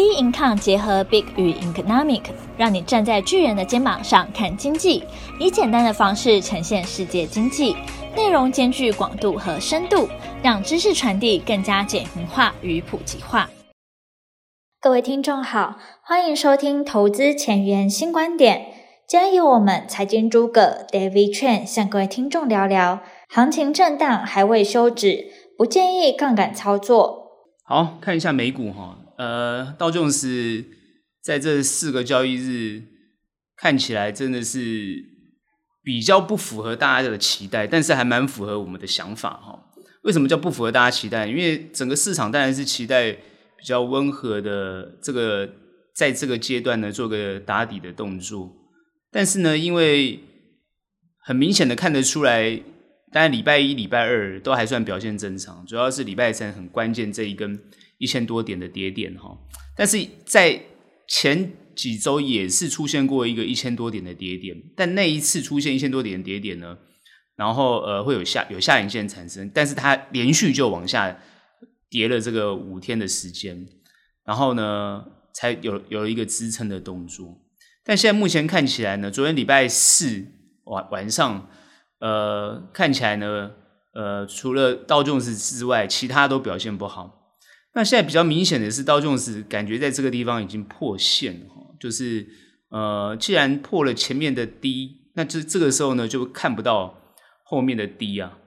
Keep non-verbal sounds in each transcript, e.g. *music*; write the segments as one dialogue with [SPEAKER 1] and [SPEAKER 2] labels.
[SPEAKER 1] B Income 结合 Big 与 Economic，让你站在巨人的肩膀上看经济，以简单的方式呈现世界经济，内容兼具广度和深度，让知识传递更加简明化与普及化。各位听众好，欢迎收听投资前沿新观点。今天由我们财经诸葛 David Chen 向各位听众聊聊，行情震荡还未休止，不建议杠杆操作。
[SPEAKER 2] 好，看一下美股哈。呃，道琼斯在这四个交易日看起来真的是比较不符合大家的期待，但是还蛮符合我们的想法哈。为什么叫不符合大家期待？因为整个市场当然是期待比较温和的这个，在这个阶段呢做个打底的动作，但是呢，因为很明显的看得出来，当然礼拜一、礼拜二都还算表现正常，主要是礼拜三很关键这一根。一千多点的跌点哈，但是在前几周也是出现过一个一千多点的跌点，但那一次出现一千多点的跌点呢，然后呃会有下有下影线产生，但是它连续就往下跌了这个五天的时间，然后呢才有有了一个支撑的动作，但现在目前看起来呢，昨天礼拜四晚晚上呃看起来呢呃除了道琼斯之外，其他都表现不好。那现在比较明显的是，道琼斯感觉在这个地方已经破线了，就是呃，既然破了前面的低，那这这个时候呢就看不到后面的低啊，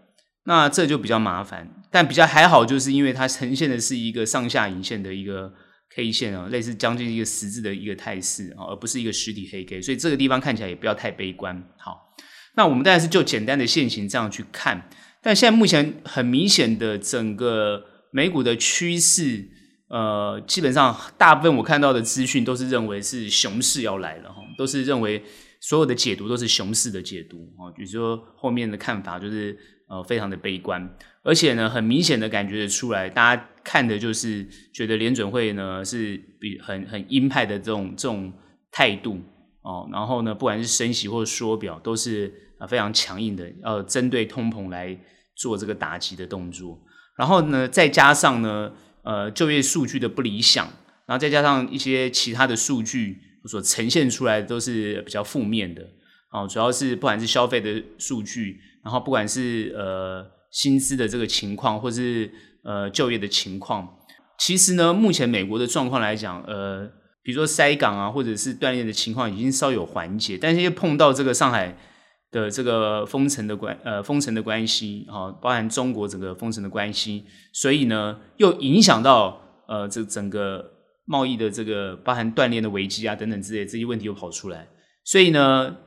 [SPEAKER 2] 那这就比较麻烦。但比较还好，就是因为它呈现的是一个上下影线的一个 K 线啊，类似将近一个十字的一个态势啊，而不是一个实体黑 K，所以这个地方看起来也不要太悲观。好，那我们当然是就简单的线型这样去看，但现在目前很明显的整个。美股的趋势，呃，基本上大部分我看到的资讯都是认为是熊市要来了哈，都是认为所有的解读都是熊市的解读啊，比如说后面的看法就是呃非常的悲观，而且呢，很明显的感觉得出来，大家看的就是觉得联准会呢是比很很鹰派的这种这种态度哦，然后呢，不管是升息或者缩表，都是啊非常强硬的，要针对通膨来做这个打击的动作。然后呢，再加上呢，呃，就业数据的不理想，然后再加上一些其他的数据所呈现出来的都是比较负面的，哦，主要是不管是消费的数据，然后不管是呃薪资的这个情况，或是呃就业的情况，其实呢，目前美国的状况来讲，呃，比如说塞港啊，或者是锻炼的情况已经稍有缓解，但是又碰到这个上海。的这个封城的关呃封城的关系啊，包含中国整个封城的关系，所以呢又影响到呃这整个贸易的这个包含断链的危机啊等等之类这些问题又跑出来，所以呢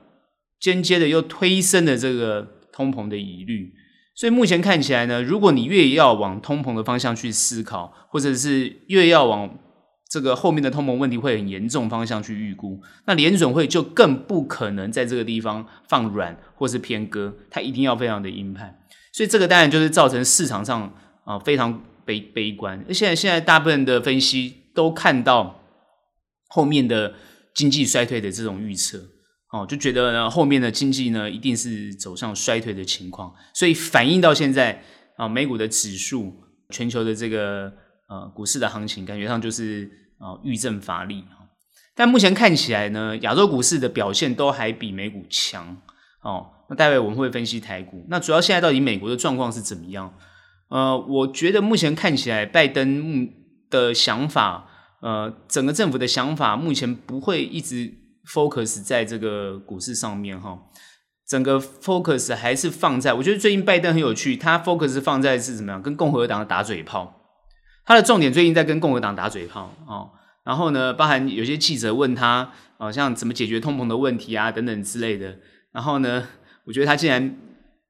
[SPEAKER 2] 间接的又推升了这个通膨的疑虑，所以目前看起来呢，如果你越要往通膨的方向去思考，或者是越要往这个后面的通膨问题会很严重方向去预估，那联准会就更不可能在这个地方放软或是偏鸽，它一定要非常的鹰派，所以这个当然就是造成市场上啊非常悲悲观。而现在现在大部分的分析都看到后面的经济衰退的这种预测，哦，就觉得呢后面的经济呢一定是走向衰退的情况，所以反映到现在啊美股的指数、全球的这个。呃，股市的行情感觉上就是呃遇震乏力，但目前看起来呢，亚洲股市的表现都还比美股强哦。那待会我们会分析台股。那主要现在到底美国的状况是怎么样？呃，我觉得目前看起来，拜登的想法，呃，整个政府的想法，目前不会一直 focus 在这个股市上面哈。整个 focus 还是放在，我觉得最近拜登很有趣，他 focus 放在是怎么样，跟共和党打嘴炮。他的重点最近在跟共和党打嘴炮哦，然后呢，包含有些记者问他，好像怎么解决通膨的问题啊等等之类的。然后呢，我觉得他竟然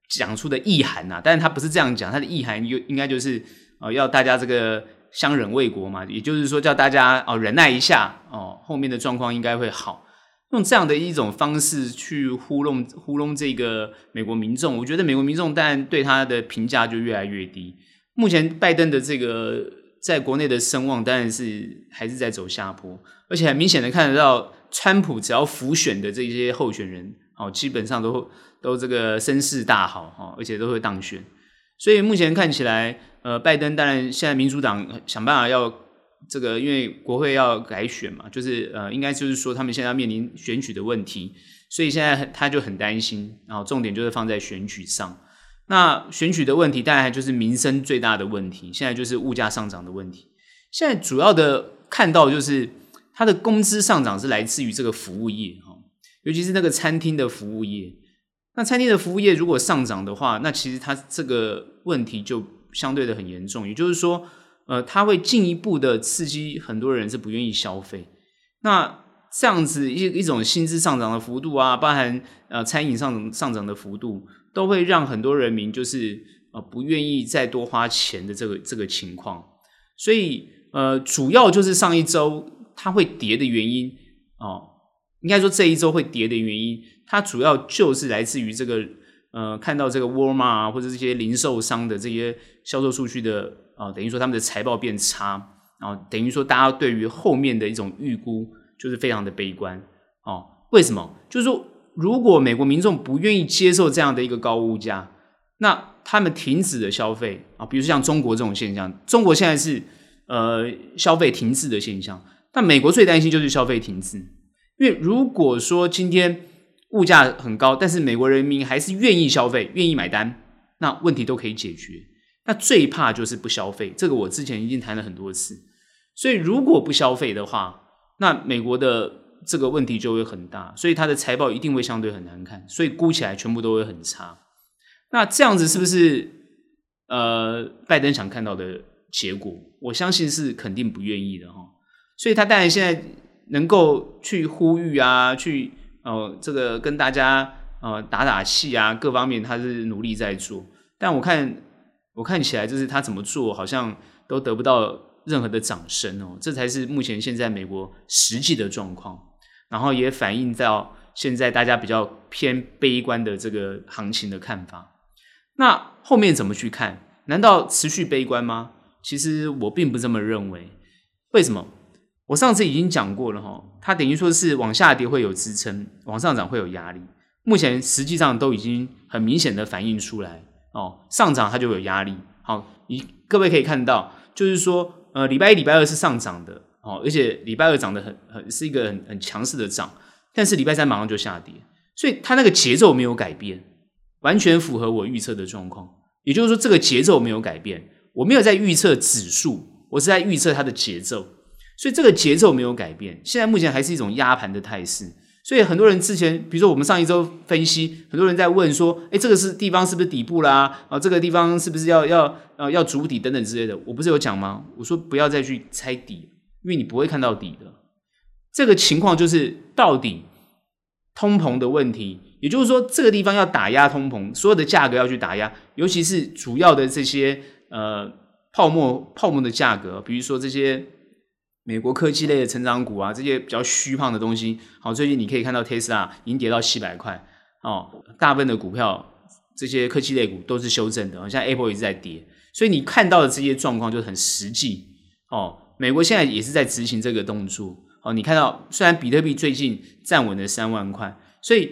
[SPEAKER 2] 讲出的意涵呐，但是他不是这样讲，他的意涵就应该就是哦，要大家这个相忍为国嘛，也就是说叫大家哦忍耐一下哦，后面的状况应该会好。用这样的一种方式去糊弄糊弄这个美国民众，我觉得美国民众当然对他的评价就越来越低。目前拜登的这个。在国内的声望当然是还是在走下坡，而且很明显的看得到，川普只要辅选的这些候选人，哦，基本上都都这个声势大好，哈，而且都会当选。所以目前看起来，呃，拜登当然现在民主党想办法要这个因为国会要改选嘛，就是呃，应该就是说他们现在要面临选举的问题，所以现在他就很担心，然后重点就是放在选举上。那选举的问题，当然就是民生最大的问题，现在就是物价上涨的问题。现在主要的看到就是他的工资上涨是来自于这个服务业哈，尤其是那个餐厅的服务业。那餐厅的服务业如果上涨的话，那其实它这个问题就相对的很严重，也就是说，呃，它会进一步的刺激很多人是不愿意消费。那这样子一一种薪资上涨的幅度啊，包含呃餐饮上上涨的幅度，都会让很多人民就是呃不愿意再多花钱的这个这个情况。所以呃，主要就是上一周它会跌的原因哦，应该说这一周会跌的原因。它主要就是来自于这个，呃，看到这个沃尔玛啊，或者这些零售商的这些销售数据的啊，等于说他们的财报变差，然后等于说大家对于后面的一种预估就是非常的悲观哦。为什么？就是说，如果美国民众不愿意接受这样的一个高物价，那他们停止了消费啊，比如像中国这种现象，中国现在是呃消费停滞的现象，但美国最担心就是消费停滞，因为如果说今天。物价很高，但是美国人民还是愿意消费，愿意买单，那问题都可以解决。那最怕就是不消费，这个我之前已经谈了很多次。所以如果不消费的话，那美国的这个问题就会很大，所以它的财报一定会相对很难看，所以估起来全部都会很差。那这样子是不是呃拜登想看到的结果？我相信是肯定不愿意的哈。所以他当然现在能够去呼吁啊，去。哦，这个跟大家呃打打气啊，各方面他是努力在做，但我看我看起来就是他怎么做好像都得不到任何的掌声哦，这才是目前现在美国实际的状况，然后也反映到现在大家比较偏悲观的这个行情的看法。那后面怎么去看？难道持续悲观吗？其实我并不这么认为。为什么？我上次已经讲过了哈，它等于说是往下跌会有支撑，往上涨会有压力。目前实际上都已经很明显的反映出来哦，上涨它就有压力。好，你各位可以看到，就是说，呃，礼拜一、礼拜二是上涨的哦，而且礼拜二涨得很很是一个很很强势的涨，但是礼拜三马上就下跌，所以它那个节奏没有改变，完全符合我预测的状况。也就是说，这个节奏没有改变，我没有在预测指数，我是在预测它的节奏。所以这个节奏没有改变，现在目前还是一种压盘的态势。所以很多人之前，比如说我们上一周分析，很多人在问说：“诶，这个是地方是不是底部啦？啊，这个地方是不是要要呃要筑底等等之类的？”我不是有讲吗？我说不要再去猜底，因为你不会看到底的。这个情况就是到底通膨的问题，也就是说这个地方要打压通膨，所有的价格要去打压，尤其是主要的这些呃泡沫泡沫的价格，比如说这些。美国科技类的成长股啊，这些比较虚胖的东西，好，最近你可以看到 Tesla 已经跌到七百块，哦，大部分的股票这些科技类股都是修正的，像 Apple 一直在跌，所以你看到的这些状况就很实际，哦，美国现在也是在执行这个动作，哦，你看到虽然比特币最近站稳了三万块，所以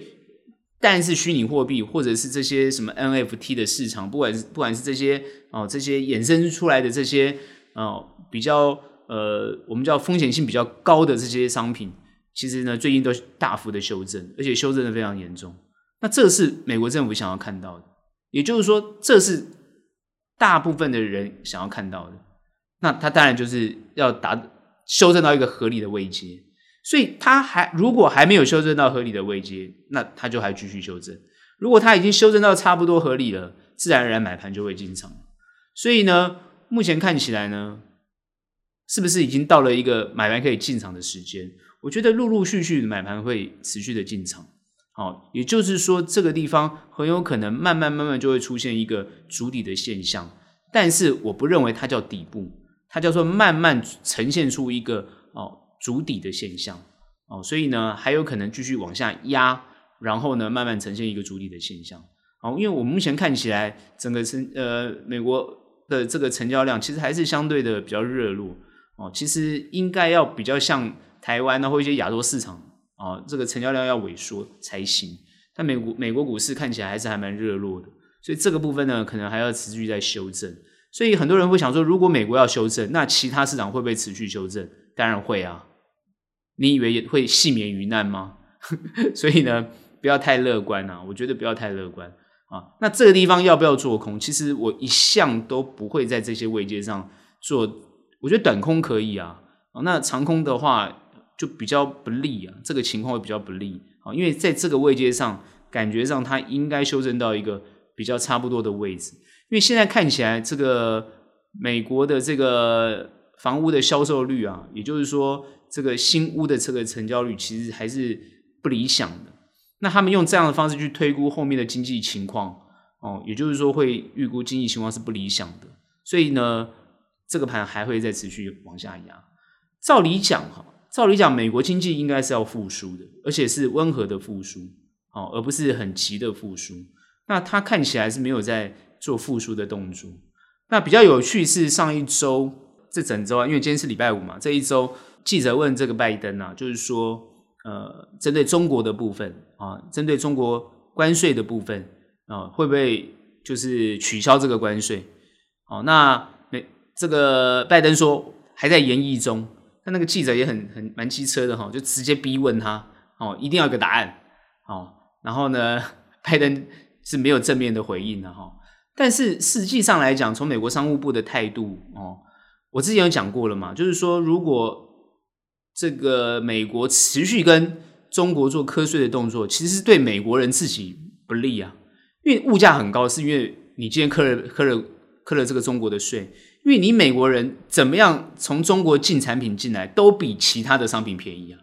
[SPEAKER 2] 但是虚拟货币或者是这些什么 NFT 的市场，不管是不管是这些哦这些衍生出来的这些哦比较。呃，我们叫风险性比较高的这些商品，其实呢，最近都大幅的修正，而且修正的非常严重。那这是美国政府想要看到的，也就是说，这是大部分的人想要看到的。那他当然就是要达修正到一个合理的位阶，所以他还如果还没有修正到合理的位阶，那他就还继续修正。如果他已经修正到差不多合理了，自然而然买盘就会进场。所以呢，目前看起来呢。是不是已经到了一个买盘可以进场的时间？我觉得陆陆续续的买盘会持续的进场，好，也就是说这个地方很有可能慢慢慢慢就会出现一个筑底的现象，但是我不认为它叫底部，它叫做慢慢呈现出一个哦筑底的现象，哦，所以呢还有可能继续往下压，然后呢慢慢呈现一个筑底的现象，哦，因为我目前看起来整个成呃美国的这个成交量其实还是相对的比较热络。哦，其实应该要比较像台湾呢，或一些亚洲市场啊，这个成交量要萎缩才行。但美国美国股市看起来还是还蛮热络的，所以这个部分呢，可能还要持续在修正。所以很多人会想说，如果美国要修正，那其他市场会不会持续修正？当然会啊！你以为会幸免于难吗？*laughs* 所以呢，不要太乐观啊！我觉得不要太乐观啊。那这个地方要不要做空？其实我一向都不会在这些位阶上做。我觉得短空可以啊，那长空的话就比较不利啊。这个情况会比较不利啊，因为在这个位阶上，感觉上它应该修正到一个比较差不多的位置。因为现在看起来，这个美国的这个房屋的销售率啊，也就是说，这个新屋的这个成交率其实还是不理想的。那他们用这样的方式去推估后面的经济情况，哦，也就是说会预估经济情况是不理想的。所以呢，这个盘还会再持续往下压。照理讲，哈，照理讲，美国经济应该是要复苏的，而且是温和的复苏，哦，而不是很急的复苏。那它看起来是没有在。做复苏的动作，那比较有趣是上一周这整周啊，因为今天是礼拜五嘛，这一周记者问这个拜登啊，就是说，呃，针对中国的部分啊，针对中国关税的部分啊，会不会就是取消这个关税？哦，那这个拜登说还在研议中，那那个记者也很很蛮机车的哈，就直接逼问他，哦，一定要有个答案，哦，然后呢，拜登是没有正面的回应的哈。但是实际上来讲，从美国商务部的态度哦，我之前有讲过了嘛，就是说，如果这个美国持续跟中国做课税的动作，其实是对美国人自己不利啊，因为物价很高，是因为你今天课了课了课了这个中国的税，因为你美国人怎么样从中国进产品进来，都比其他的商品便宜啊，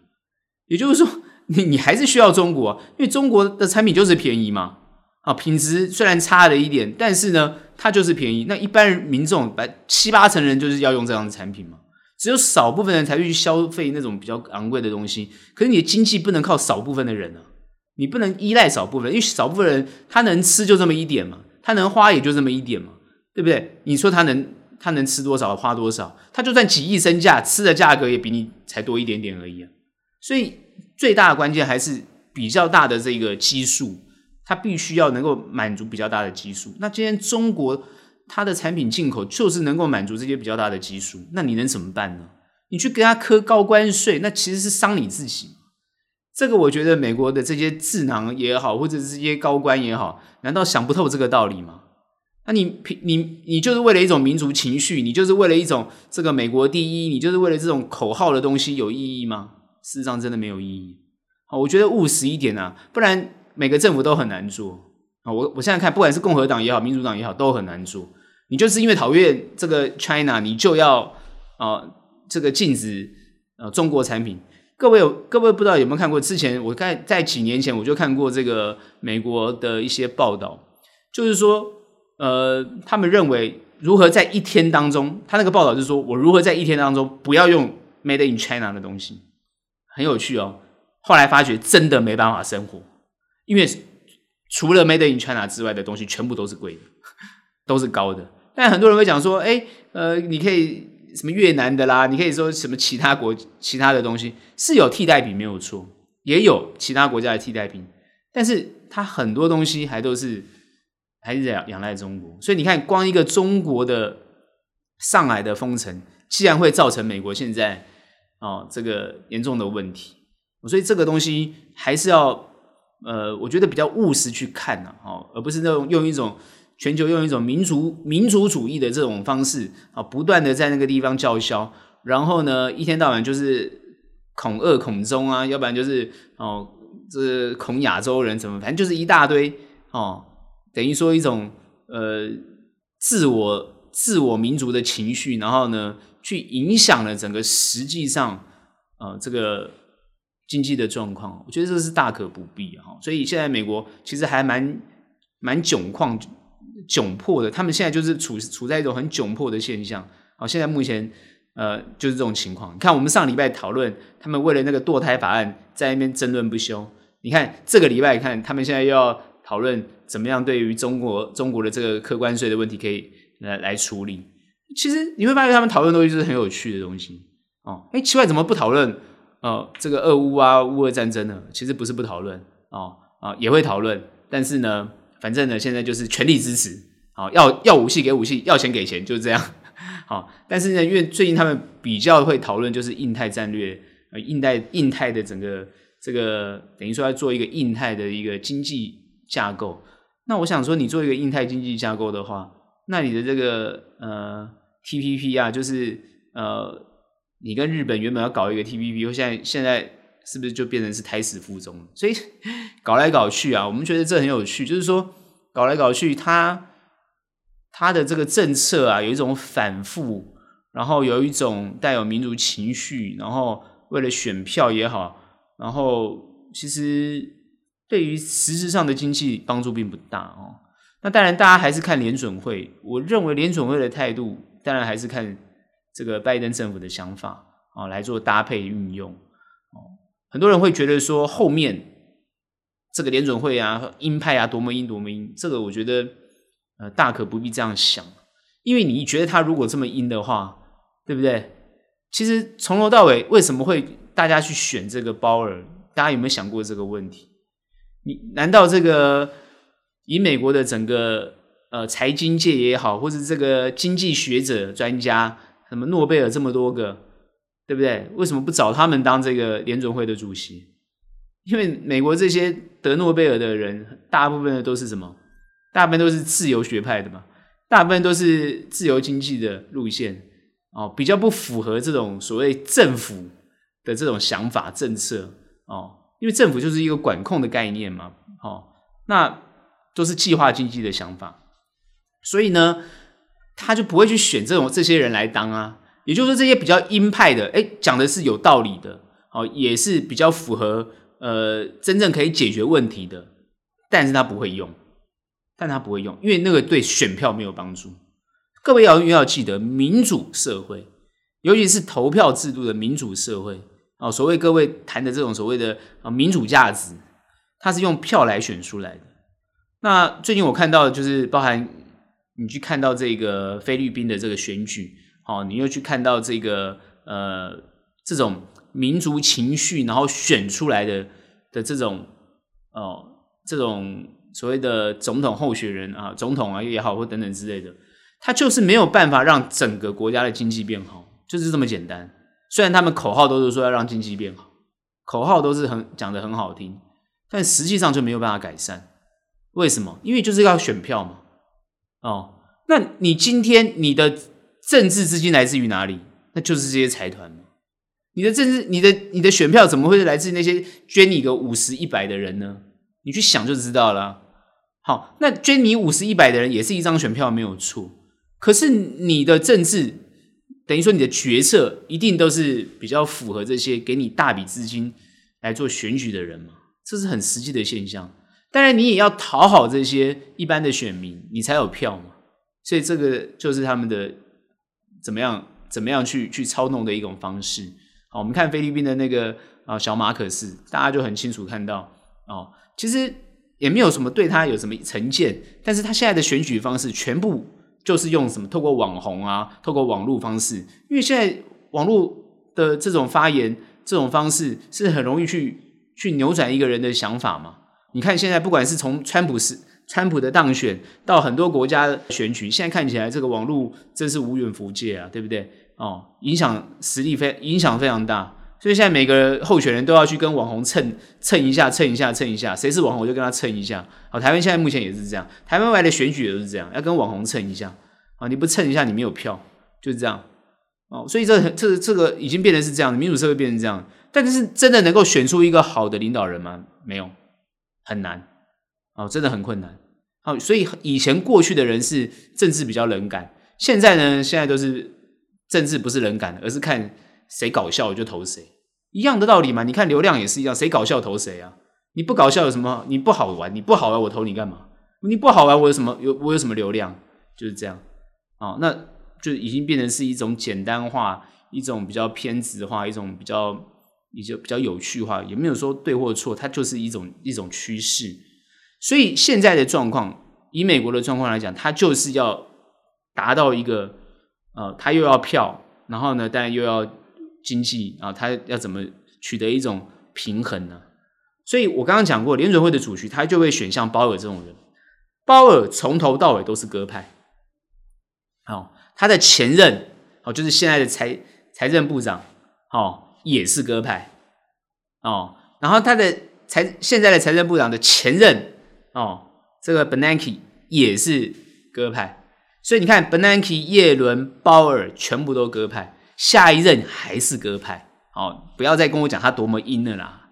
[SPEAKER 2] 也就是说，你你还是需要中国，因为中国的产品就是便宜嘛。啊，品质虽然差了一点，但是呢，它就是便宜。那一般民众，百七八成人就是要用这样的产品嘛。只有少部分人才会去消费那种比较昂贵的东西。可是你的经济不能靠少部分的人啊，你不能依赖少部分，因为少部分人他能吃就这么一点嘛，他能花也就这么一点嘛，对不对？你说他能他能吃多少花多少？他就算几亿身价，吃的价格也比你才多一点点而已啊。所以最大的关键还是比较大的这个基数。它必须要能够满足比较大的基数。那今天中国它的产品进口就是能够满足这些比较大的基数，那你能怎么办呢？你去跟他课高关税，那其实是伤你自己。这个我觉得美国的这些智囊也好，或者是这些高官也好，难道想不透这个道理吗？那你你你就是为了一种民族情绪，你就是为了一种这个美国第一，你就是为了这种口号的东西有意义吗？事实上真的没有意义。好，我觉得务实一点啊，不然。每个政府都很难做啊！我我现在看，不管是共和党也好，民主党也好，都很难做。你就是因为讨厌这个 China，你就要啊这个禁止呃中国产品。各位有各位不知道有没有看过？之前我在在几年前我就看过这个美国的一些报道，就是说呃他们认为如何在一天当中，他那个报道就是说我如何在一天当中不要用 Made in China 的东西，很有趣哦。后来发觉真的没办法生活。因为除了 Made in China 之外的东西，全部都是贵的，*laughs* 都是高的。但很多人会讲说，哎，呃，你可以什么越南的啦，你可以说什么其他国其他的东西是有替代品没有错，也有其他国家的替代品，但是它很多东西还都是还是仰仰赖中国。所以你看，光一个中国的上海的封城，既然会造成美国现在哦这个严重的问题，所以这个东西还是要。呃，我觉得比较务实去看呐，哦，而不是那种用一种全球用一种民族民族主义的这种方式啊，不断的在那个地方叫嚣，然后呢，一天到晚就是恐俄恐中啊，要不然就是哦，这恐亚洲人怎么，反正就是一大堆哦，等于说一种呃自我自我民族的情绪，然后呢，去影响了整个实际上啊这个。经济的状况，我觉得这是大可不必哈。所以现在美国其实还蛮蛮窘况、窘迫的。他们现在就是处处在一种很窘迫的现象。好，现在目前呃就是这种情况。你看，我们上礼拜讨论，他们为了那个堕胎法案在那边争论不休。你看这个礼拜，看他们现在又要讨论怎么样对于中国中国的这个课关税的问题可以来来处理。其实你会发现，他们讨论东西就是很有趣的东西哦。哎，奇怪，怎么不讨论？哦，这个俄乌啊，乌俄战争呢，其实不是不讨论哦，啊，也会讨论，但是呢，反正呢，现在就是全力支持好，要要武器给武器，要钱给钱，就是这样。好，*laughs* 但是呢，因为最近他们比较会讨论就是印太战略，呃，印太印太的整个这个等于说要做一个印太的一个经济架构。那我想说，你做一个印太经济架构的话，那你的这个呃 TPP 啊，就是呃你跟日本原本要搞一个 TPP，现在现在是不是就变成是胎死腹中？所以搞来搞去啊，我们觉得这很有趣，就是说搞来搞去，它。他的这个政策啊，有一种反复，然后有一种带有民族情绪，然后为了选票也好，然后其实对于实质上的经济帮助并不大哦。那当然，大家还是看联准会。我认为联准会的态度，当然还是看这个拜登政府的想法啊，来做搭配运用。哦，很多人会觉得说，后面这个联准会啊，鹰派啊，多么鹰，多么鹰，这个我觉得。呃，大可不必这样想，因为你觉得他如果这么阴的话，对不对？其实从头到尾，为什么会大家去选这个鲍尔？大家有没有想过这个问题？你难道这个以美国的整个呃财经界也好，或是这个经济学者专家，什么诺贝尔这么多个，对不对？为什么不找他们当这个联准会的主席？因为美国这些得诺贝尔的人，大部分的都是什么？大部分都是自由学派的嘛，大部分都是自由经济的路线哦，比较不符合这种所谓政府的这种想法政策哦，因为政府就是一个管控的概念嘛，哦，那都是计划经济的想法，所以呢，他就不会去选这种这些人来当啊，也就是说这些比较鹰派的，诶，讲的是有道理的，哦，也是比较符合呃真正可以解决问题的，但是他不会用。但他不会用，因为那个对选票没有帮助。各位要要记得，民主社会，尤其是投票制度的民主社会啊，所谓各位谈的这种所谓的啊民主价值，它是用票来选出来的。那最近我看到就是包含你去看到这个菲律宾的这个选举，好，你又去看到这个呃这种民族情绪，然后选出来的的这种哦这种。所谓的总统候选人啊，总统啊也好，或等等之类的，他就是没有办法让整个国家的经济变好，就是这么简单。虽然他们口号都是说要让经济变好，口号都是很讲得很好听，但实际上就没有办法改善。为什么？因为就是要选票嘛。哦，那你今天你的政治资金来自于哪里？那就是这些财团嘛。你的政治，你的你的选票怎么会来自那些捐你个五十一百的人呢？你去想就知道了。好，那捐你五十一百的人也是一张选票没有错，可是你的政治等于说你的决策一定都是比较符合这些给你大笔资金来做选举的人嘛，这是很实际的现象。当然你也要讨好这些一般的选民，你才有票嘛。所以这个就是他们的怎么样怎么样去去操弄的一种方式。好，我们看菲律宾的那个啊小马可斯，大家就很清楚看到哦，其实。也没有什么对他有什么成见，但是他现在的选举方式全部就是用什么透过网红啊，透过网络方式，因为现在网络的这种发言这种方式是很容易去去扭转一个人的想法嘛。你看现在不管是从川普是川普的当选到很多国家的选举，现在看起来这个网络真是无远弗届啊，对不对？哦，影响实力非影响非常大。所以现在每个候选人都要去跟网红蹭蹭一下，蹭一下，蹭一下。谁是网红，我就跟他蹭一下。好，台湾现在目前也是这样，台湾外的选举也是这样，要跟网红蹭一下。啊，你不蹭一下，你没有票，就是这样。哦，所以这这这个已经变成是这样，民主社会变成这样。但是真的能够选出一个好的领导人吗？没有，很难。哦，真的很困难。好，所以以前过去的人是政治比较冷感，现在呢，现在都是政治不是冷感，而是看谁搞笑我就投谁。一样的道理嘛，你看流量也是一样，谁搞笑投谁啊？你不搞笑有什么？你不好玩，你不好玩，我投你干嘛？你不好玩，我有什么？有我有什么流量？就是这样啊，那就已经变成是一种简单化，一种比较偏执化，一种比较比较比较有趣化，也没有说对或错，它就是一种一种趋势。所以现在的状况，以美国的状况来讲，它就是要达到一个呃，它又要票，然后呢，但又要。经济啊，他要怎么取得一种平衡呢？所以我刚刚讲过，联准会的主席他就会选像鲍尔这种人。鲍尔从头到尾都是鸽派。哦，他的前任哦，就是现在的财财政部长哦，也是鸽派。哦，然后他的财现在的财政部长的前任哦，这个 Bernanke 也是鸽派。所以你看，Bernanke、叶伦、鲍尔全部都鸽派，下一任还是鸽派。哦，不要再跟我讲他多么鹰了啦。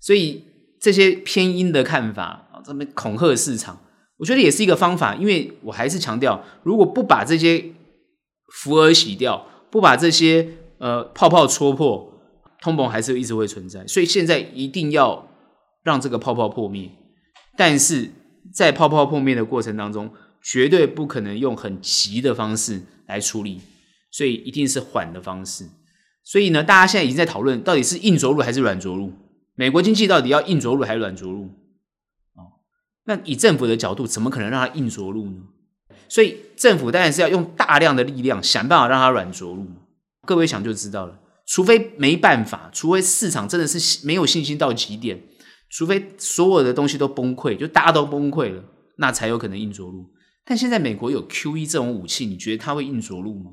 [SPEAKER 2] 所以这些偏鹰的看法，这么恐吓市场，我觉得也是一个方法。因为我还是强调，如果不把这些浮饵洗掉，不把这些呃泡泡戳破，通膨还是一直会存在。所以现在一定要让这个泡泡破灭。但是在泡泡破灭的过程当中，绝对不可能用很急的方式来处理，所以一定是缓的方式。所以呢，大家现在已经在讨论，到底是硬着陆还是软着陆？美国经济到底要硬着陆还是软着陆？哦，那以政府的角度，怎么可能让它硬着陆呢？所以政府当然是要用大量的力量，想办法让它软着陆。各位想就知道了，除非没办法，除非市场真的是没有信心到极点，除非所有的东西都崩溃，就大家都崩溃了，那才有可能硬着陆。但现在美国有 QE 这种武器，你觉得它会硬着陆吗？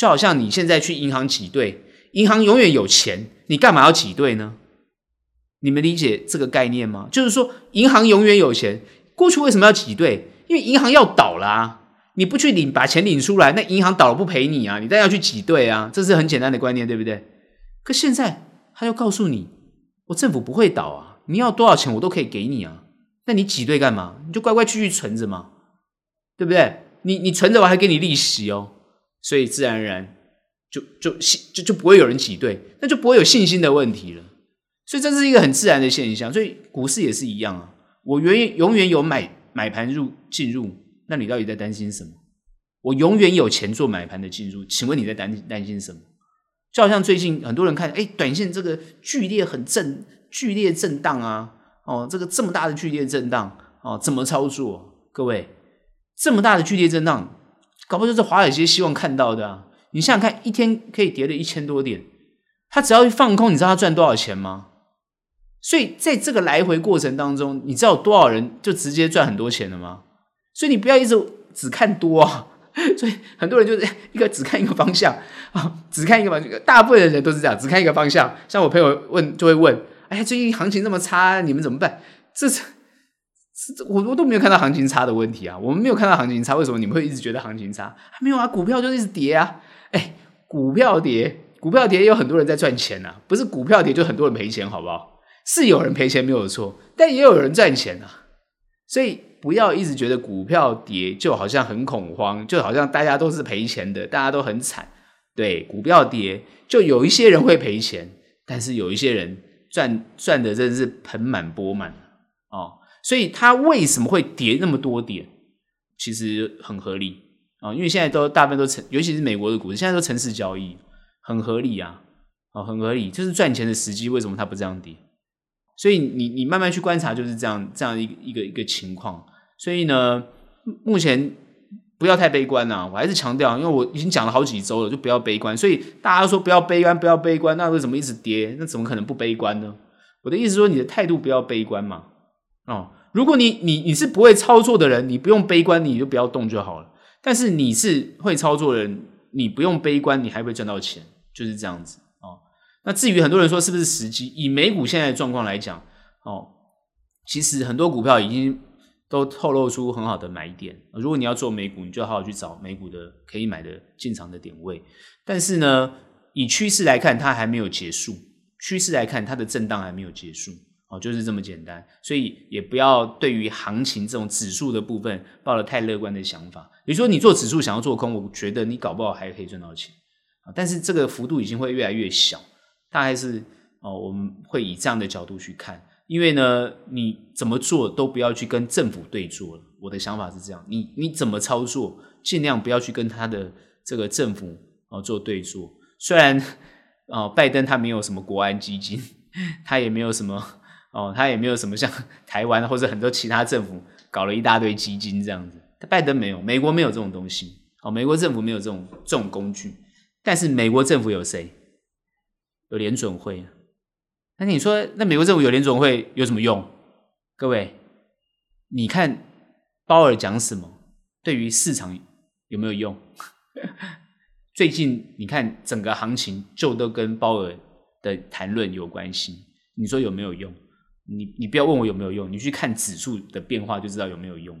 [SPEAKER 2] 就好像你现在去银行挤兑，银行永远有钱，你干嘛要挤兑呢？你们理解这个概念吗？就是说，银行永远有钱，过去为什么要挤兑？因为银行要倒了啊，你不去领，把钱领出来，那银行倒了不赔你啊，你当然要去挤兑啊，这是很简单的观念，对不对？可现在他又告诉你，我政府不会倒啊，你要多少钱我都可以给你啊。那你挤兑干嘛？你就乖乖继续存着嘛，对不对？你你存着我还给你利息哦，所以自然而然就就信就就不会有人挤兑，那就不会有信心的问题了。所以这是一个很自然的现象。所以股市也是一样啊，我永远永远有买买盘入进入，那你到底在担心什么？我永远有钱做买盘的进入，请问你在担担心什么？就好像最近很多人看，哎，短线这个剧烈很震剧烈震荡啊。哦，这个这么大的剧烈震荡，哦，怎么操作？各位，这么大的剧烈震荡，搞不好就是华尔街希望看到的啊！你想想看，一天可以跌了一千多点，他只要一放空，你知道他赚多少钱吗？所以在这个来回过程当中，你知道有多少人就直接赚很多钱了吗？所以你不要一直只看多啊！*laughs* 所以很多人就是一个只看一个方向啊，只看一个方向，大部分的人都是这样，只看一个方向。像我朋友问，就会问。哎呀，最近行情这么差，你们怎么办？这是我我都没有看到行情差的问题啊！我们没有看到行情差，为什么你们会一直觉得行情差？没有啊，股票就一直跌啊！哎，股票跌，股票跌，有很多人在赚钱啊，不是股票跌就很多人赔钱，好不好？是有人赔钱没有错，但也有人赚钱啊！所以不要一直觉得股票跌就好像很恐慌，就好像大家都是赔钱的，大家都很惨。对，股票跌就有一些人会赔钱，但是有一些人。赚赚的真的是盆满钵满哦，所以它为什么会跌那么多点？其实很合理啊，因为现在都大部分都城，尤其是美国的股市，现在都城市交易，很合理啊，哦，很合理，就是赚钱的时机，为什么它不这样跌？所以你你慢慢去观察，就是这样这样一个一个一个情况。所以呢，目前。不要太悲观呐、我还是强调，因为我已经讲了好几周了，就不要悲观。所以大家都说不要悲观，不要悲观，那为什么一直跌？那怎么可能不悲观呢？我的意思说，你的态度不要悲观嘛。哦，如果你你你是不会操作的人，你不用悲观，你就不要动就好了。但是你是会操作的人，你不用悲观，你还会赚到钱，就是这样子哦。那至于很多人说是不是时机？以美股现在的状况来讲，哦，其实很多股票已经。都透露出很好的买点。如果你要做美股，你就好好去找美股的可以买的进场的点位。但是呢，以趋势来看，它还没有结束。趋势来看，它的震荡还没有结束。哦，就是这么简单。所以也不要对于行情这种指数的部分抱了太乐观的想法。比如说你做指数想要做空，我觉得你搞不好还可以赚到钱啊。但是这个幅度已经会越来越小。大概是哦，我们会以这样的角度去看。因为呢，你怎么做都不要去跟政府对坐了。我的想法是这样，你你怎么操作，尽量不要去跟他的这个政府哦做对坐。虽然哦，拜登他没有什么国安基金，*laughs* 他也没有什么哦，他也没有什么像 *laughs* 台湾或者很多其他政府搞了一大堆基金这样子。他拜登没有，美国没有这种东西哦，美国政府没有这种这种工具。但是美国政府有谁？有联准会。那你说，那美国政府有联准会有什么用？各位，你看鲍尔讲什么，对于市场有没有用？*laughs* 最近你看整个行情就都跟鲍尔的谈论有关系。你说有没有用？你你不要问我有没有用，你去看指数的变化就知道有没有用。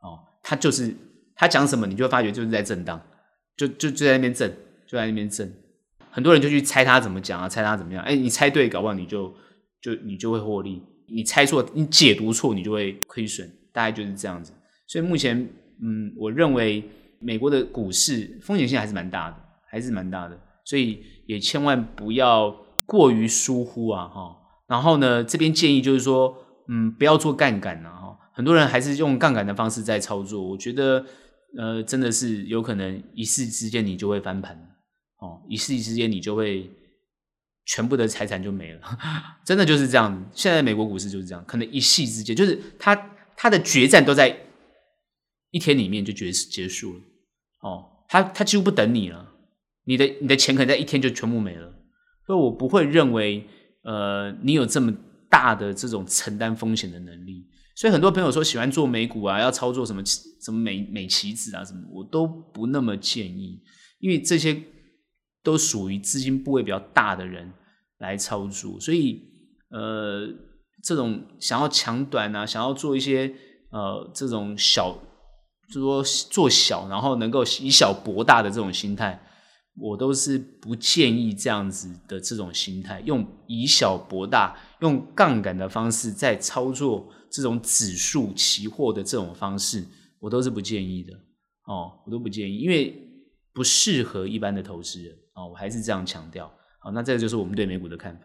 [SPEAKER 2] 哦，他就是他讲什么，你就会发觉就是在震荡，就就就在那边震，就在那边震。很多人就去猜他怎么讲啊，猜他怎么样？哎，你猜对，搞不好你就就你就会获利；你猜错，你解读错，你就会亏损。大概就是这样子。所以目前，嗯，我认为美国的股市风险性还是蛮大的。还是蛮大的，所以也千万不要过于疏忽啊，哈。然后呢，这边建议就是说，嗯，不要做杠杆了，哈。很多人还是用杠杆的方式在操作，我觉得，呃，真的是有可能一夕之间你就会翻盘，哦，一夕之间你就会全部的财产就没了，*laughs* 真的就是这样。现在美国股市就是这样，可能一夕之间，就是它它的决战都在一天里面就结结束了，哦，它它几乎不等你了。你的你的钱可能在一天就全部没了，所以我不会认为，呃，你有这么大的这种承担风险的能力。所以很多朋友说喜欢做美股啊，要操作什么什么美美期指啊什么，我都不那么建议，因为这些都属于资金部位比较大的人来操作。所以，呃，这种想要抢短啊，想要做一些呃这种小，就说做小，然后能够以小博大的这种心态。我都是不建议这样子的这种心态，用以小博大、用杠杆的方式在操作这种指数期货的这种方式，我都是不建议的哦，我都不建议，因为不适合一般的投资人哦，我还是这样强调。好，那这个就是我们对美股的看法。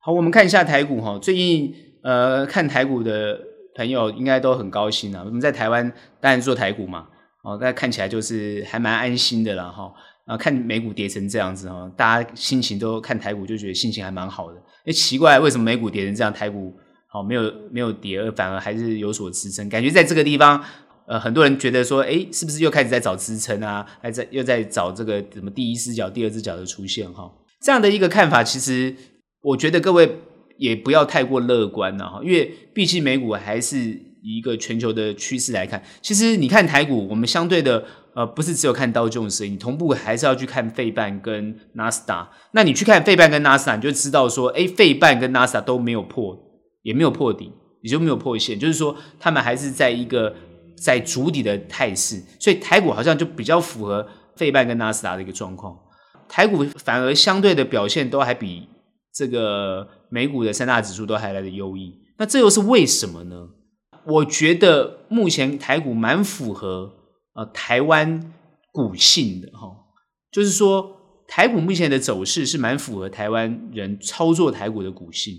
[SPEAKER 2] 好，我们看一下台股哈，最近呃看台股的朋友应该都很高兴啊，我们在台湾当然做台股嘛，哦，大家看起来就是还蛮安心的了哈。啊，看美股跌成这样子哈，大家心情都看台股就觉得心情还蛮好的。哎，奇怪，为什么美股跌成这样，台股好没有没有跌，而反而还是有所支撑？感觉在这个地方，呃，很多人觉得说，哎，是不是又开始在找支撑啊？还在又在找这个什么第一只脚、第二只脚的出现哈？这样的一个看法，其实我觉得各位也不要太过乐观了哈，因为毕竟美股还是一个全球的趋势来看。其实你看台股，我们相对的。呃，不是只有看道琼斯，你同步还是要去看费半跟纳斯达。那你去看费半跟纳斯达，你就知道说，哎，费半跟纳斯达都没有破，也没有破底，也就没有破线，就是说他们还是在一个在筑底的态势。所以台股好像就比较符合费半跟纳斯达的一个状况，台股反而相对的表现都还比这个美股的三大指数都还来得优异。那这又是为什么呢？我觉得目前台股蛮符合。呃，台湾股性的哈，就是说台股目前的走势是蛮符合台湾人操作台股的股性。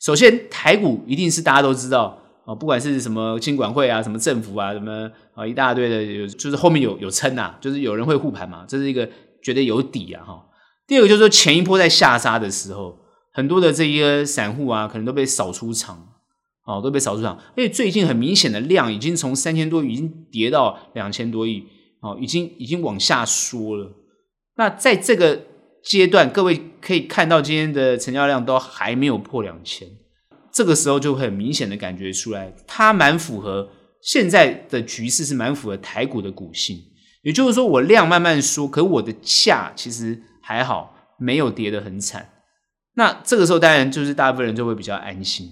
[SPEAKER 2] 首先，台股一定是大家都知道啊，不管是什么金管会啊，什么政府啊，什么啊一大堆的，有就是后面有有撑呐，就是有人会护盘嘛，这是一个绝对有底啊哈。第二个就是说，前一波在下杀的时候，很多的这些散户啊，可能都被扫出场。哦，都被扫出场，而且最近很明显的量已经从三千多亿已经跌到两千多亿，哦，已经已经往下缩了。那在这个阶段，各位可以看到今天的成交量都还没有破两千，这个时候就很明显的感觉出来，它蛮符合现在的局势，是蛮符合台股的股性。也就是说，我量慢慢缩，可我的价其实还好，没有跌得很惨。那这个时候，当然就是大部分人就会比较安心。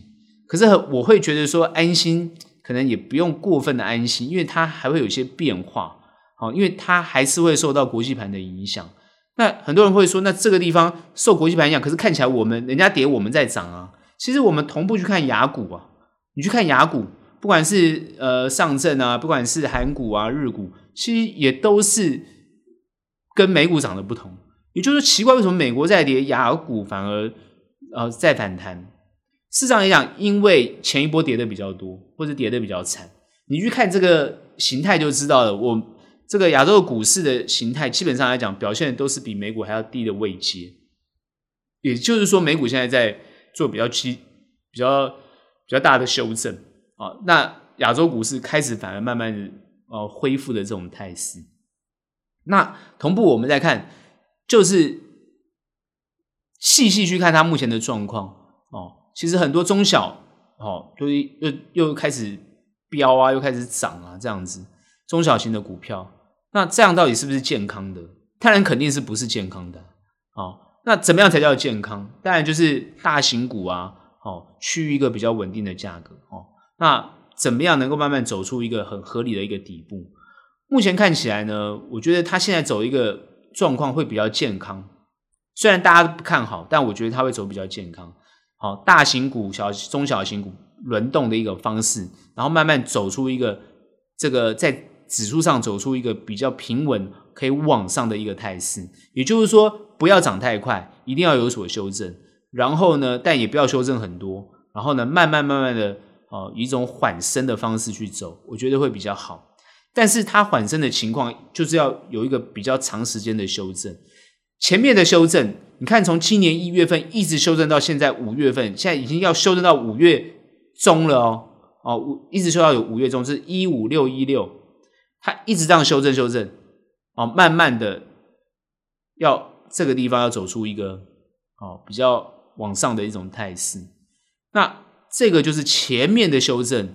[SPEAKER 2] 可是我会觉得说安心，可能也不用过分的安心，因为它还会有一些变化，好，因为它还是会受到国际盘的影响。那很多人会说，那这个地方受国际盘影响，可是看起来我们人家跌，我们在涨啊。其实我们同步去看雅股啊，你去看雅股，不管是呃上证啊，不管是韩股啊、日股，其实也都是跟美股涨的不同。也就是，奇怪，为什么美国在跌，雅股反而呃在反弹？事实上来讲，因为前一波跌的比较多，或者跌的比较惨，你去看这个形态就知道了。我这个亚洲股市的形态，基本上来讲，表现的都是比美股还要低的位阶。也就是说，美股现在在做比较基、比较比较大的修正啊。那亚洲股市开始反而慢慢的呃恢复的这种态势。那同步我们再看，就是细细去看它目前的状况哦。其实很多中小哦，就又又开始飙啊，又开始涨啊，这样子中小型的股票，那这样到底是不是健康的？当然肯定是不是健康的。哦，那怎么样才叫健康？当然就是大型股啊，哦，趋于一个比较稳定的价格。哦，那怎么样能够慢慢走出一个很合理的一个底部？目前看起来呢，我觉得它现在走一个状况会比较健康。虽然大家不看好，但我觉得它会走比较健康。好，大型股、小中小型股轮动的一个方式，然后慢慢走出一个这个在指数上走出一个比较平稳、可以往上的一个态势。也就是说，不要涨太快，一定要有所修正。然后呢，但也不要修正很多。然后呢，慢慢慢慢的，哦，以一种缓升的方式去走，我觉得会比较好。但是它缓升的情况，就是要有一个比较长时间的修正。前面的修正，你看从今年一月份一直修正到现在五月份，现在已经要修正到五月中了哦，哦，五一直修到有五月中，是一五六一六，它一直这样修正修正，哦，慢慢的要这个地方要走出一个哦比较往上的一种态势，那这个就是前面的修正，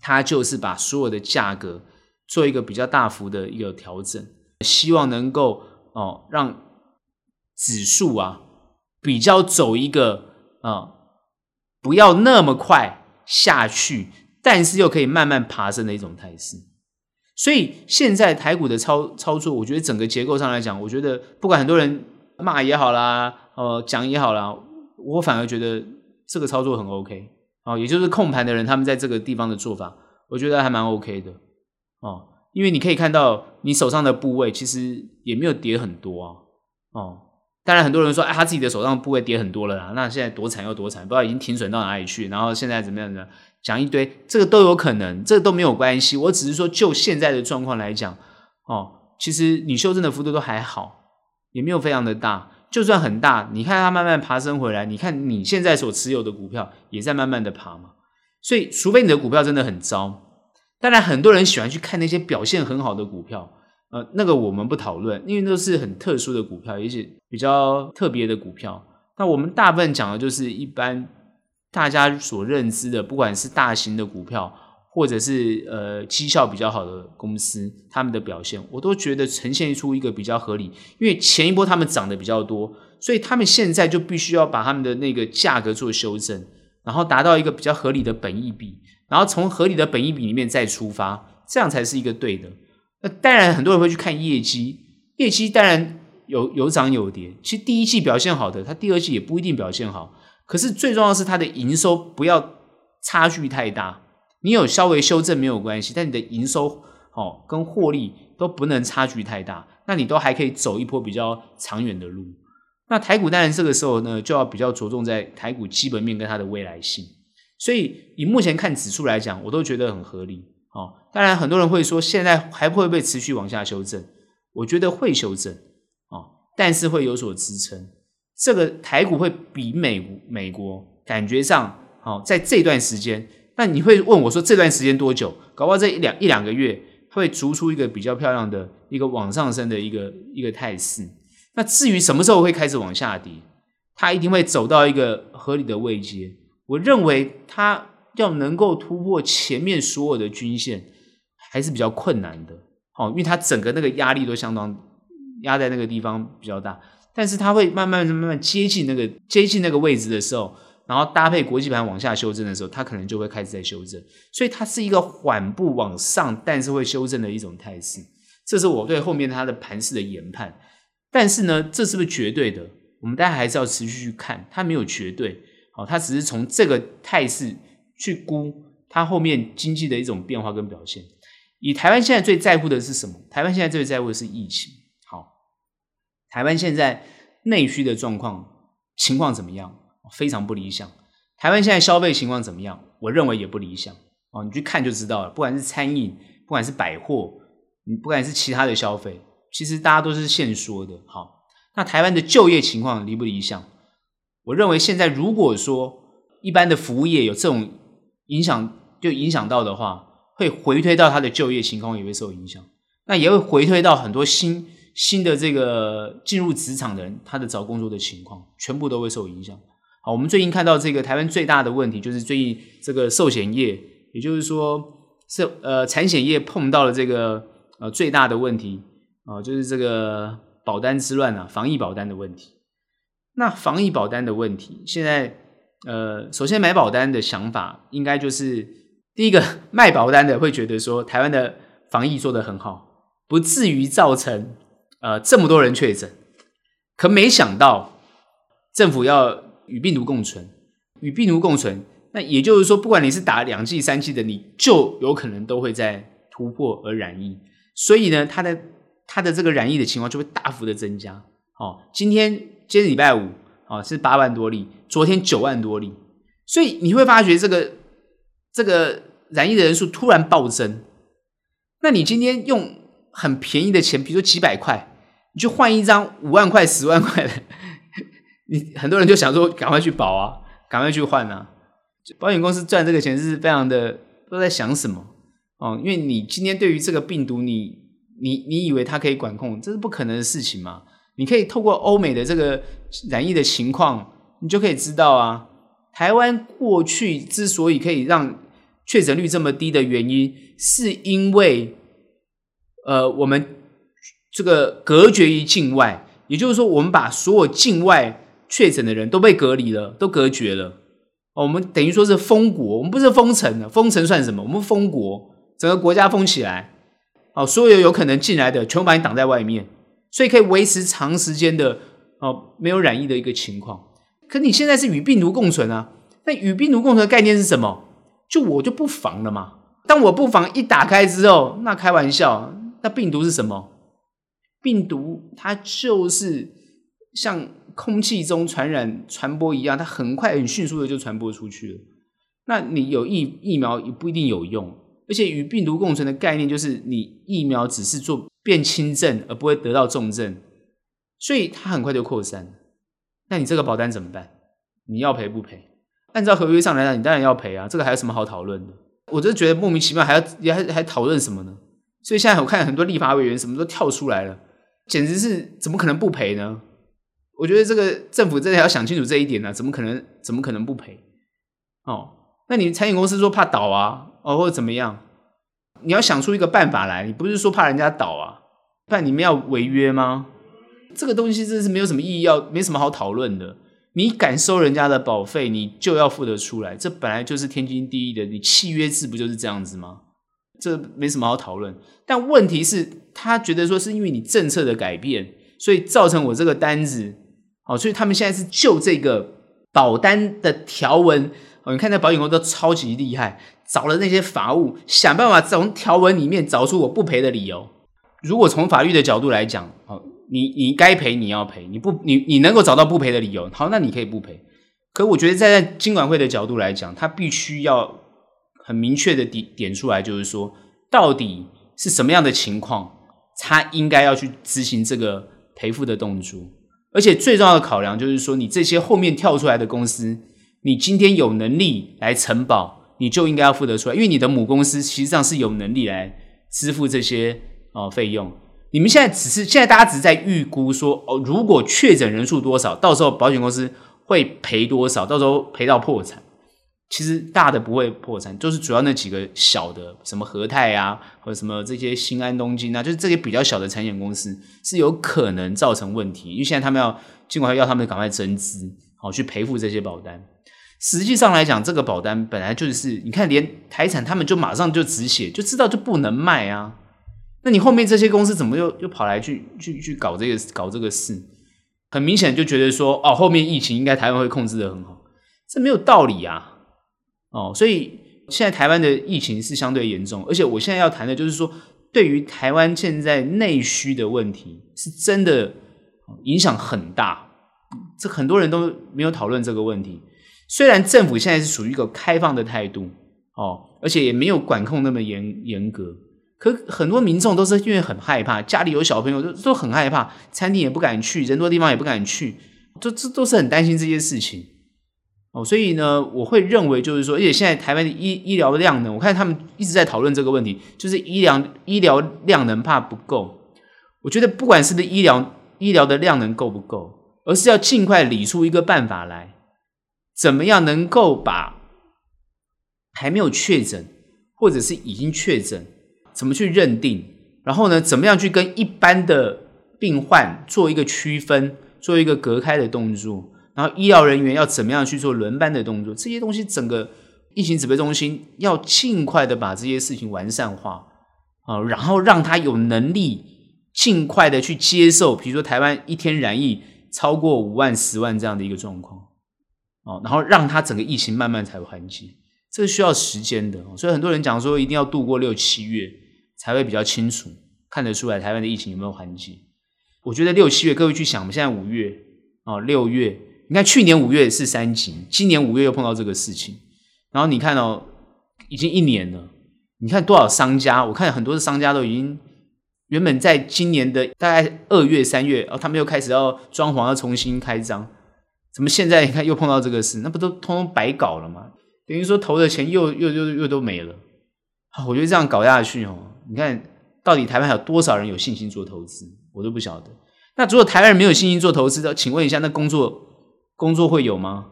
[SPEAKER 2] 它就是把所有的价格做一个比较大幅的一个调整，希望能够。哦，让指数啊比较走一个啊、不要那么快下去，但是又可以慢慢爬升的一种态势。所以现在台股的操操作，我觉得整个结构上来讲，我觉得不管很多人骂也好啦，呃，讲也好啦，我反而觉得这个操作很 OK 哦，也就是控盘的人他们在这个地方的做法，我觉得还蛮 OK 的哦。因为你可以看到，你手上的部位其实也没有跌很多啊。哦，当然很多人说，哎，他自己的手上部位跌很多了啦，那现在多惨又多惨，不知道已经停损到哪里去，然后现在怎么样呢？讲一堆，这个都有可能，这个都没有关系。我只是说，就现在的状况来讲，哦，其实你修正的幅度都还好，也没有非常的大。就算很大，你看它慢慢爬升回来，你看你现在所持有的股票也在慢慢的爬嘛。所以，除非你的股票真的很糟。当然，很多人喜欢去看那些表现很好的股票，呃，那个我们不讨论，因为都是很特殊的股票，也许比较特别的股票。那我们大部分讲的就是一般大家所认知的，不管是大型的股票，或者是呃绩效比较好的公司，他们的表现，我都觉得呈现出一个比较合理。因为前一波他们涨得比较多，所以他们现在就必须要把他们的那个价格做修正，然后达到一个比较合理的本益比。然后从合理的本益比里面再出发，这样才是一个对的。那当然，很多人会去看业绩，业绩当然有有涨有跌。其实第一季表现好的，它第二季也不一定表现好。可是最重要是它的营收不要差距太大。你有稍微修正没有关系，但你的营收哦跟获利都不能差距太大，那你都还可以走一波比较长远的路。那台股当然这个时候呢，就要比较着重在台股基本面跟它的未来性。所以以目前看指数来讲，我都觉得很合理。哦，当然很多人会说，现在还会不会持续往下修正？我觉得会修正，哦，但是会有所支撑。这个台股会比美美国感觉上，哦，在这段时间，那你会问我说，这段时间多久？搞不好这一两一两个月会逐出一个比较漂亮的一个往上升的一个一个态势。那至于什么时候会开始往下跌，它一定会走到一个合理的位阶。我认为它要能够突破前面所有的均线，还是比较困难的。哦，因为它整个那个压力都相当压在那个地方比较大，但是它会慢慢慢慢接近那个接近那个位置的时候，然后搭配国际盘往下修正的时候，它可能就会开始在修正。所以它是一个缓步往上，但是会修正的一种态势。这是我对后面它的盘势的研判。但是呢，这是不是绝对的？我们大家还是要持续去看，它没有绝对。哦，它只是从这个态势去估它后面经济的一种变化跟表现。以台湾现在最在乎的是什么？台湾现在最在乎的是疫情。好，台湾现在内需的状况情况怎么样？非常不理想。台湾现在消费情况怎么样？我认为也不理想。哦，你去看就知道了。不管是餐饮，不管是百货，你不管是其他的消费，其实大家都是现说的。好，那台湾的就业情况理不理想？我认为现在如果说一般的服务业有这种影响，就影响到的话，会回推到他的就业情况也会受影响，那也会回推到很多新新的这个进入职场的人，他的找工作的情况全部都会受影响。好，我们最近看到这个台湾最大的问题就是最近这个寿险业也就是说是呃产险业碰到了这个呃最大的问题啊、就是这个保单之乱啊，防疫保单的问题。那防疫保单的问题，现在呃，首先买保单的想法，应该就是第一个卖保单的会觉得说，台湾的防疫做得很好，不至于造成呃这么多人确诊。可没想到政府要与病毒共存，与病毒共存，那也就是说，不管你是打两剂、三剂的，你就有可能都会在突破而染疫。所以呢，它的它的这个染疫的情况就会大幅的增加。哦，今天。今天礼拜五啊，是八万多例，昨天九万多例，所以你会发觉这个这个染疫的人数突然暴增。那你今天用很便宜的钱，比如说几百块，你去换一张五万块、十万块的，你很多人就想说赶快去保啊，赶快去换啊。保险公司赚这个钱是非常的，都在想什么哦？因为你今天对于这个病毒你，你你你以为它可以管控，这是不可能的事情嘛。你可以透过欧美的这个染疫的情况，你就可以知道啊，台湾过去之所以可以让确诊率这么低的原因，是因为呃，我们这个隔绝于境外，也就是说，我们把所有境外确诊的人都被隔离了，都隔绝了。哦我们等于说是封国，我们不是封城的，封城算什么？我们封国，整个国家封起来，哦，所有有可能进来的，全部把你挡在外面。所以可以维持长时间的哦，没有染疫的一个情况。可你现在是与病毒共存啊？那与病毒共存的概念是什么？就我就不防了嘛。当我不防一打开之后，那开玩笑，那病毒是什么？病毒它就是像空气中传染传播一样，它很快很迅速的就传播出去了。那你有疫疫苗也不一定有用。而且与病毒共存的概念就是，你疫苗只是做变轻症，而不会得到重症，所以它很快就扩散。那你这个保单怎么办？你要赔不赔？按照合约上来讲，你当然要赔啊，这个还有什么好讨论的？我就觉得莫名其妙，还要还还讨论什么呢？所以现在我看很多立法委员什么都跳出来了，简直是怎么可能不赔呢？我觉得这个政府真的要想清楚这一点呢、啊，怎么可能怎么可能不赔？哦，那你产险公司说怕倒啊？哦，或者怎么样？你要想出一个办法来。你不是说怕人家倒啊？怕你们要违约吗？这个东西真的是没有什么意义，要没什么好讨论的。你敢收人家的保费，你就要付得出来。这本来就是天经地义的。你契约制不就是这样子吗？这没什么好讨论。但问题是，他觉得说是因为你政策的改变，所以造成我这个单子。好，所以他们现在是就这个保单的条文。哦，你看那保险公司都超级厉害，找了那些法务，想办法从条文里面找出我不赔的理由。如果从法律的角度来讲，哦，你你该赔你要赔，你不你你能够找到不赔的理由，好，那你可以不赔。可我觉得站在金管会的角度来讲，他必须要很明确的点点出来，就是说到底是什么样的情况，他应该要去执行这个赔付的动作。而且最重要的考量就是说，你这些后面跳出来的公司。你今天有能力来承保，你就应该要付得出来，因为你的母公司实际上是有能力来支付这些哦费用。你们现在只是现在大家只是在预估说哦，如果确诊人数多少，到时候保险公司会赔多少，到时候赔到破产。其实大的不会破产，就是主要那几个小的，什么和泰啊，或者什么这些新安、东京啊，就是这些比较小的产险公司是有可能造成问题，因为现在他们要尽管要他们赶快增资，好去赔付这些保单。实际上来讲，这个保单本来就是，你看，连台产他们就马上就止血，就知道就不能卖啊。那你后面这些公司怎么又又跑来去去去搞这个搞这个事？很明显就觉得说，哦，后面疫情应该台湾会控制的很好，这没有道理啊。哦，所以现在台湾的疫情是相对严重，而且我现在要谈的就是说，对于台湾现在内需的问题，是真的影响很大。这很多人都没有讨论这个问题。虽然政府现在是属于一个开放的态度，哦，而且也没有管控那么严严格，可很多民众都是因为很害怕，家里有小朋友都都很害怕，餐厅也不敢去，人多地方也不敢去，这这都是很担心这些事情，哦，所以呢，我会认为就是说，而且现在台湾的医医疗量能，我看他们一直在讨论这个问题，就是医疗医疗量能怕不够，我觉得不管是不是医疗医疗的量能够不够，而是要尽快理出一个办法来。怎么样能够把还没有确诊或者是已经确诊，怎么去认定？然后呢，怎么样去跟一般的病患做一个区分，做一个隔开的动作？然后医疗人员要怎么样去做轮班的动作？这些东西，整个疫情指挥中心要尽快的把这些事情完善化啊，然后让他有能力尽快的去接受，比如说台湾一天染疫超过五万、十万这样的一个状况哦，然后让它整个疫情慢慢才会缓解，这个需要时间的。所以很多人讲说，一定要度过六七月才会比较清楚看得出来台湾的疫情有没有缓解。我觉得六七月，各位去想，我们现在五月哦，六月。你看，去年五月是三级，今年五月又碰到这个事情，然后你看哦，已经一年了。你看多少商家？我看很多的商家都已经原本在今年的大概二月、三月，哦，他们又开始要装潢，要重新开张。怎么现在你看又碰到这个事？那不都通通白搞了吗？等于说投的钱又又又又都没了。我觉得这样搞下去哦，你看到底台湾还有多少人有信心做投资？我都不晓得。那如果台湾人没有信心做投资的，请问一下，那工作？工作会有吗？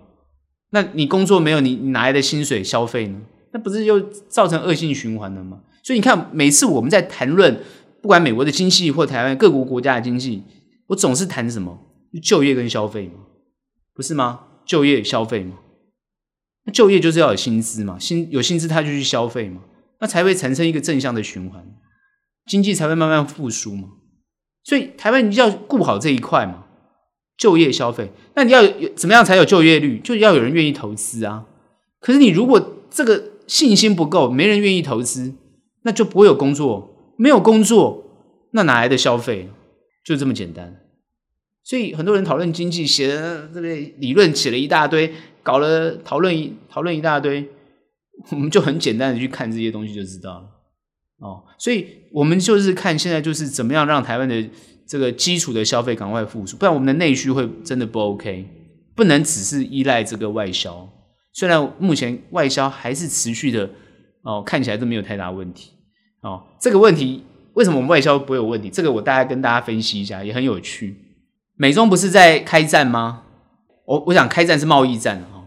[SPEAKER 2] 那你工作没有，你你哪来的薪水消费呢？那不是又造成恶性循环了吗？所以你看，每次我们在谈论不管美国的经济或台湾各国国家的经济，我总是谈什么？就业跟消费嘛，不是吗？就业消费嘛，那就业就是要有薪资嘛，薪有薪资他就去消费嘛，那才会产生一个正向的循环，经济才会慢慢复苏嘛。所以台湾你就要顾好这一块嘛。就业消费，那你要有怎么样才有就业率？就要有人愿意投资啊。可是你如果这个信心不够，没人愿意投资，那就不会有工作。没有工作，那哪来的消费？就这么简单。所以很多人讨论经济，写了这个理论，写了一大堆，搞了讨论讨论一大堆，我们就很简单的去看这些东西就知道了。哦，所以我们就是看现在就是怎么样让台湾的。这个基础的消费赶快复苏，不然我们的内需会真的不 OK。不能只是依赖这个外销，虽然目前外销还是持续的哦，看起来都没有太大问题哦。这个问题为什么我们外销不会有问题？这个我大概跟大家分析一下，也很有趣。美中不是在开战吗？我我想开战是贸易战哈，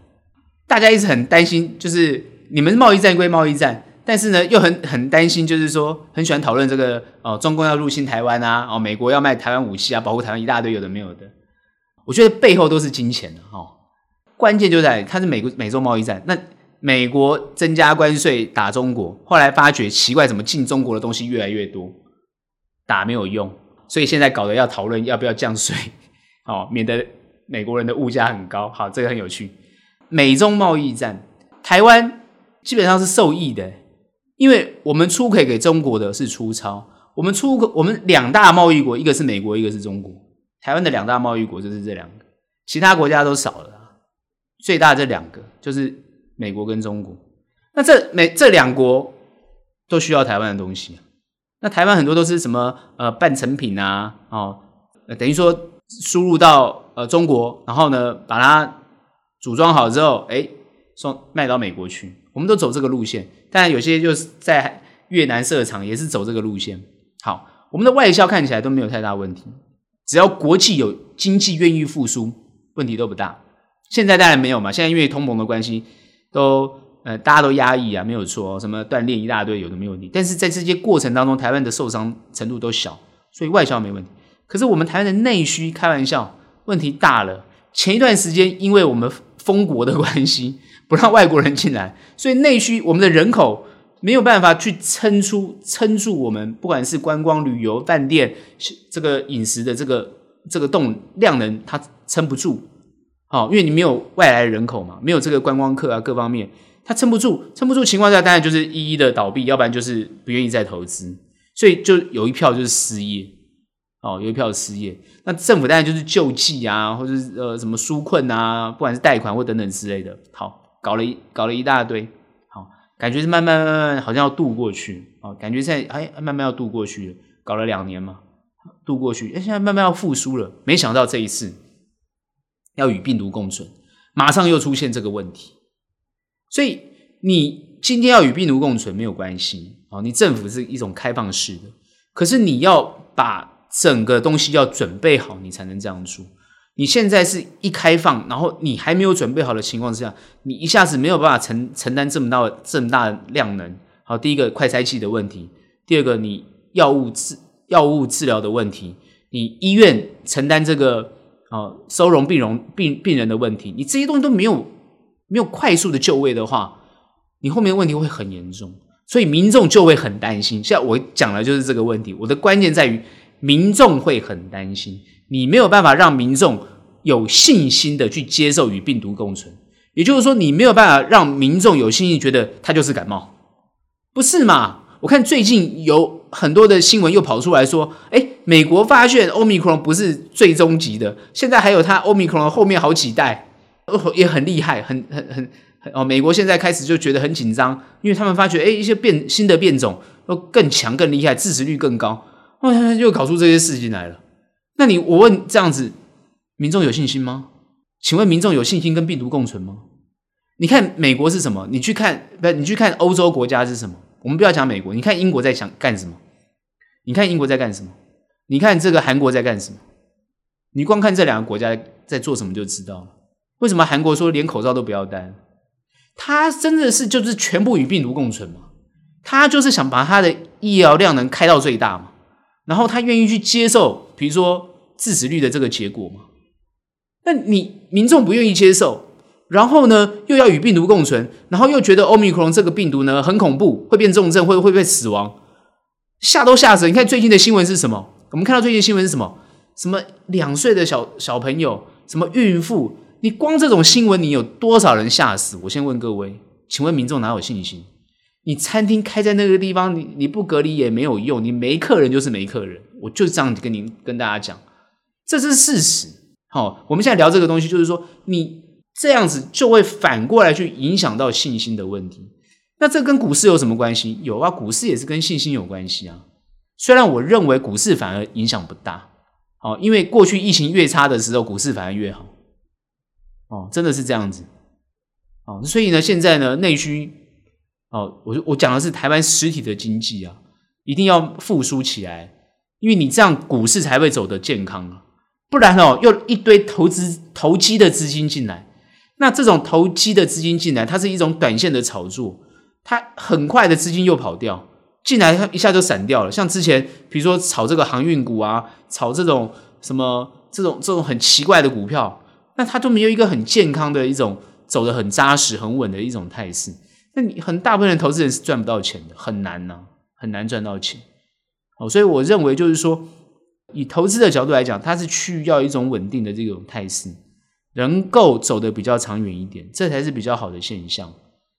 [SPEAKER 2] 大家一直很担心，就是你们贸易战归贸易战。但是呢，又很很担心，就是说很喜欢讨论这个哦，中共要入侵台湾啊，哦，美国要卖台湾武器啊，保护台湾一大堆有的没有的。我觉得背后都是金钱的、哦，关键就在它是美国美洲贸易战。那美国增加关税打中国，后来发觉奇怪，怎么进中国的东西越来越多，打没有用，所以现在搞得要讨论要不要降税，哦，免得美国人的物价很高。好，这个很有趣。美中贸易战，台湾基本上是受益的。因为我们出口给中国的是粗糙，我们出口我们两大贸易国，一个是美国，一个是中国。台湾的两大贸易国就是这两个，其他国家都少了。最大这两个就是美国跟中国。那这美这两国都需要台湾的东西。那台湾很多都是什么呃半成品啊，哦，等于说输入到呃中国，然后呢把它组装好之后，哎，送卖到美国去。我们都走这个路线。当然，有些就是在越南设厂，也是走这个路线。好，我们的外销看起来都没有太大问题，只要国际有经济愿意复苏，问题都不大。现在当然没有嘛，现在因为通膨的关系，都呃大家都压抑啊，没有错，什么锻炼一大堆，有的没问题。但是在这些过程当中，台湾的受伤程度都小，所以外销没问题。可是我们台湾的内需，开玩笑，问题大了。前一段时间，因为我们封国的关系。不让外国人进来，所以内需我们的人口没有办法去撑出撑住我们，不管是观光旅游、饭店这个饮食的这个这个动量能，它撑不住。好，因为你没有外来人口嘛，没有这个观光客啊，各方面它撑不住，撑不住情况下，当然就是一一的倒闭，要不然就是不愿意再投资，所以就有一票就是失业。哦，有一票失业，那政府当然就是救济啊，或者是呃什么纾困啊，不管是贷款或等等之类的。好。搞了一搞了一大堆，好，感觉是慢慢慢慢好像要渡过去，哦，感觉现在哎慢慢要渡过去了，搞了两年嘛，渡过去，哎现在慢慢要复苏了，没想到这一次要与病毒共存，马上又出现这个问题，所以你今天要与病毒共存没有关系，哦，你政府是一种开放式的，可是你要把整个东西要准备好，你才能这样做。你现在是一开放，然后你还没有准备好的情况之下，你一下子没有办法承承担这么大的这么大量能，好，第一个快筛剂的问题，第二个你药物治药物治疗的问题，你医院承担这个啊收容病容病病人的问题，你这些东西都没有没有快速的就位的话，你后面的问题会很严重，所以民众就会很担心。现在我讲的就是这个问题，我的关键在于民众会很担心，你没有办法让民众有信心的去接受与病毒共存，也就是说，你没有办法让民众有信心觉得他就是感冒。不是嘛？我看最近有很多的新闻又跑出来说，诶，美国发现 Omicron 不是最终级的，现在还有它 Omicron 后面好几代，哦，也很厉害，很很很很哦。美国现在开始就觉得很紧张，因为他们发觉，诶，一些变新的变种都更强、更厉害，致死率更高，又搞出这些事情来了。那你我问这样子，民众有信心吗？请问民众有信心跟病毒共存吗？你看美国是什么？你去看不？你去看欧洲国家是什么？我们不要讲美国，你看英国在想干什么？你看英国在干什么？你看这个韩国在干什么？你光看这两个国家在做什么就知道了。为什么韩国说连口罩都不要戴？他真的是就是全部与病毒共存嘛？他就是想把他的医疗量能开到最大嘛？然后他愿意去接受，比如说致死率的这个结果嘛？那你民众不愿意接受？然后呢，又要与病毒共存，然后又觉得欧米克戎这个病毒呢很恐怖，会变重症，会会被死亡，吓都吓死。你看最近的新闻是什么？我们看到最近新闻是什么？什么两岁的小小朋友，什么孕妇？你光这种新闻，你有多少人吓死？我先问各位，请问民众哪有信心？你餐厅开在那个地方，你你不隔离也没有用，你没客人就是没客人。我就这样跟您跟大家讲，这是事实。好，我们现在聊这个东西，就是说你。这样子就会反过来去影响到信心的问题。那这跟股市有什么关系？有啊，股市也是跟信心有关系啊。虽然我认为股市反而影响不大，哦，因为过去疫情越差的时候，股市反而越好。哦，真的是这样子。哦，所以呢，现在呢，内需，哦，我我讲的是台湾实体的经济啊，一定要复苏起来，因为你这样股市才会走得健康啊。不然哦，又一堆投资投机的资金进来。那这种投机的资金进来，它是一种短线的炒作，它很快的资金又跑掉，进来它一下就散掉了。像之前，比如说炒这个航运股啊，炒这种什么这种这种很奇怪的股票，那它都没有一个很健康的一种走得很扎实、很稳的一种态势。那你很大部分的投资人是赚不到钱的，很难呐、很难赚到钱。哦，所以我认为就是说，以投资的角度来讲，它是需要一种稳定的这种态势。能够走得比较长远一点，这才是比较好的现象。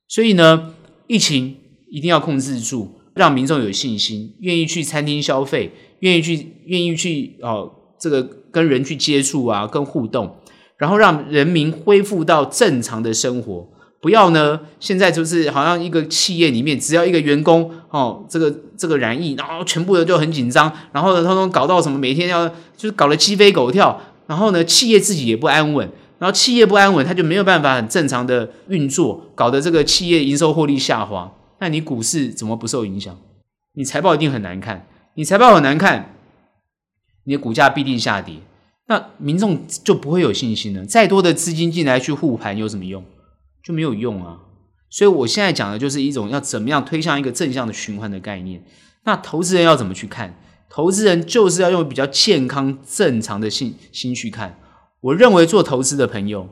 [SPEAKER 2] 所以呢，疫情一定要控制住，让民众有信心，愿意去餐厅消费，愿意去愿意去哦，这个跟人去接触啊，跟互动，然后让人民恢复到正常的生活。不要呢，现在就是好像一个企业里面，只要一个员工哦，这个这个染疫，然后全部的就很紧张，然后呢，通通搞到什么，每天要就是搞得鸡飞狗跳，然后呢，企业自己也不安稳。然后企业不安稳，他就没有办法很正常的运作，搞得这个企业营收获利下滑。那你股市怎么不受影响？你财报一定很难看，你财报很难看，你的股价必定下跌。那民众就不会有信心了。再多的资金进来去护盘有什么用？就没有用啊。所以我现在讲的就是一种要怎么样推向一个正向的循环的概念。那投资人要怎么去看？投资人就是要用比较健康正常的心心去看。我认为做投资的朋友，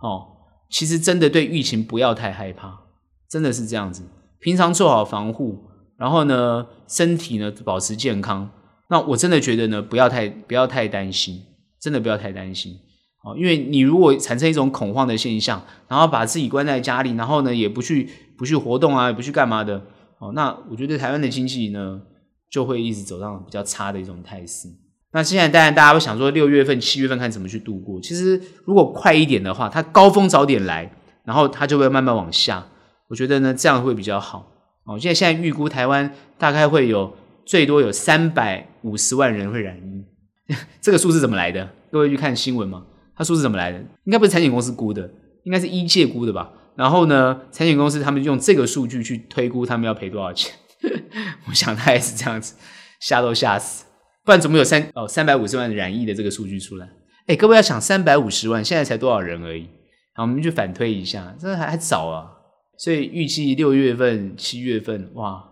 [SPEAKER 2] 哦，其实真的对疫情不要太害怕，真的是这样子。平常做好防护，然后呢，身体呢保持健康。那我真的觉得呢，不要太不要太担心，真的不要太担心。哦，因为你如果产生一种恐慌的现象，然后把自己关在家里，然后呢也不去不去活动啊，也不去干嘛的，哦，那我觉得台湾的经济呢就会一直走上比较差的一种态势。那现在当然大家会想说，六月份、七月份看怎么去度过。其实如果快一点的话，它高峰早点来，然后它就会慢慢往下。我觉得呢，这样会比较好。哦，现在现在预估台湾大概会有最多有三百五十万人会染疫，*laughs* 这个数字怎么来的？各位去看新闻吗？他数字怎么来的？应该不是产险公司估的，应该是医界估的吧？然后呢，产险公司他们用这个数据去推估他们要赔多少钱。*laughs* 我想他也是这样子，吓都吓死。不然怎么有三哦三百五十万染疫的这个数据出来？哎，各位要想三百五十万，现在才多少人而已？好，我们去反推一下，这还还早啊。所以预计六月份、七月份，哇，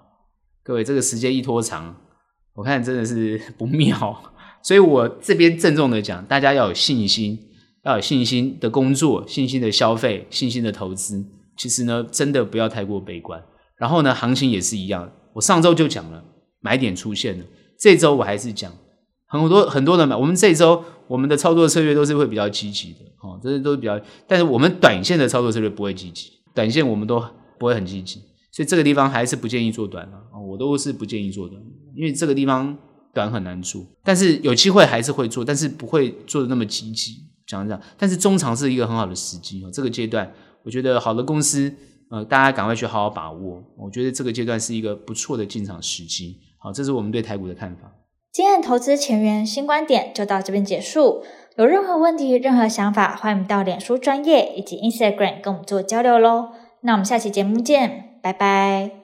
[SPEAKER 2] 各位这个时间一拖长，我看真的是 *laughs* 不妙。所以我这边郑重的讲，大家要有信心，要有信心的工作、信心的消费、信心的投资。其实呢，真的不要太过悲观。然后呢，行情也是一样，我上周就讲了，买点出现了。这周我还是讲，很多很多人买。我们这周我们的操作策略都是会比较积极的，哦，这些都是比较。但是我们短线的操作策略不会积极。短线我们都不会很积极，所以这个地方还是不建议做短的啊，我都是不建议做短，因为这个地方短很难做，但是有机会还是会做，但是不会做的那么积极，讲讲。但是中长是一个很好的时机啊，这个阶段我觉得好的公司，呃，大家赶快去好好把握，我觉得这个阶段是一个不错的进场时机。好，这是我们对台股的看法。
[SPEAKER 1] 今天的投资前沿新观点就到这边结束。有任何问题、任何想法，欢迎到脸书专业以及 Instagram 跟我们做交流喽。那我们下期节目见，拜拜。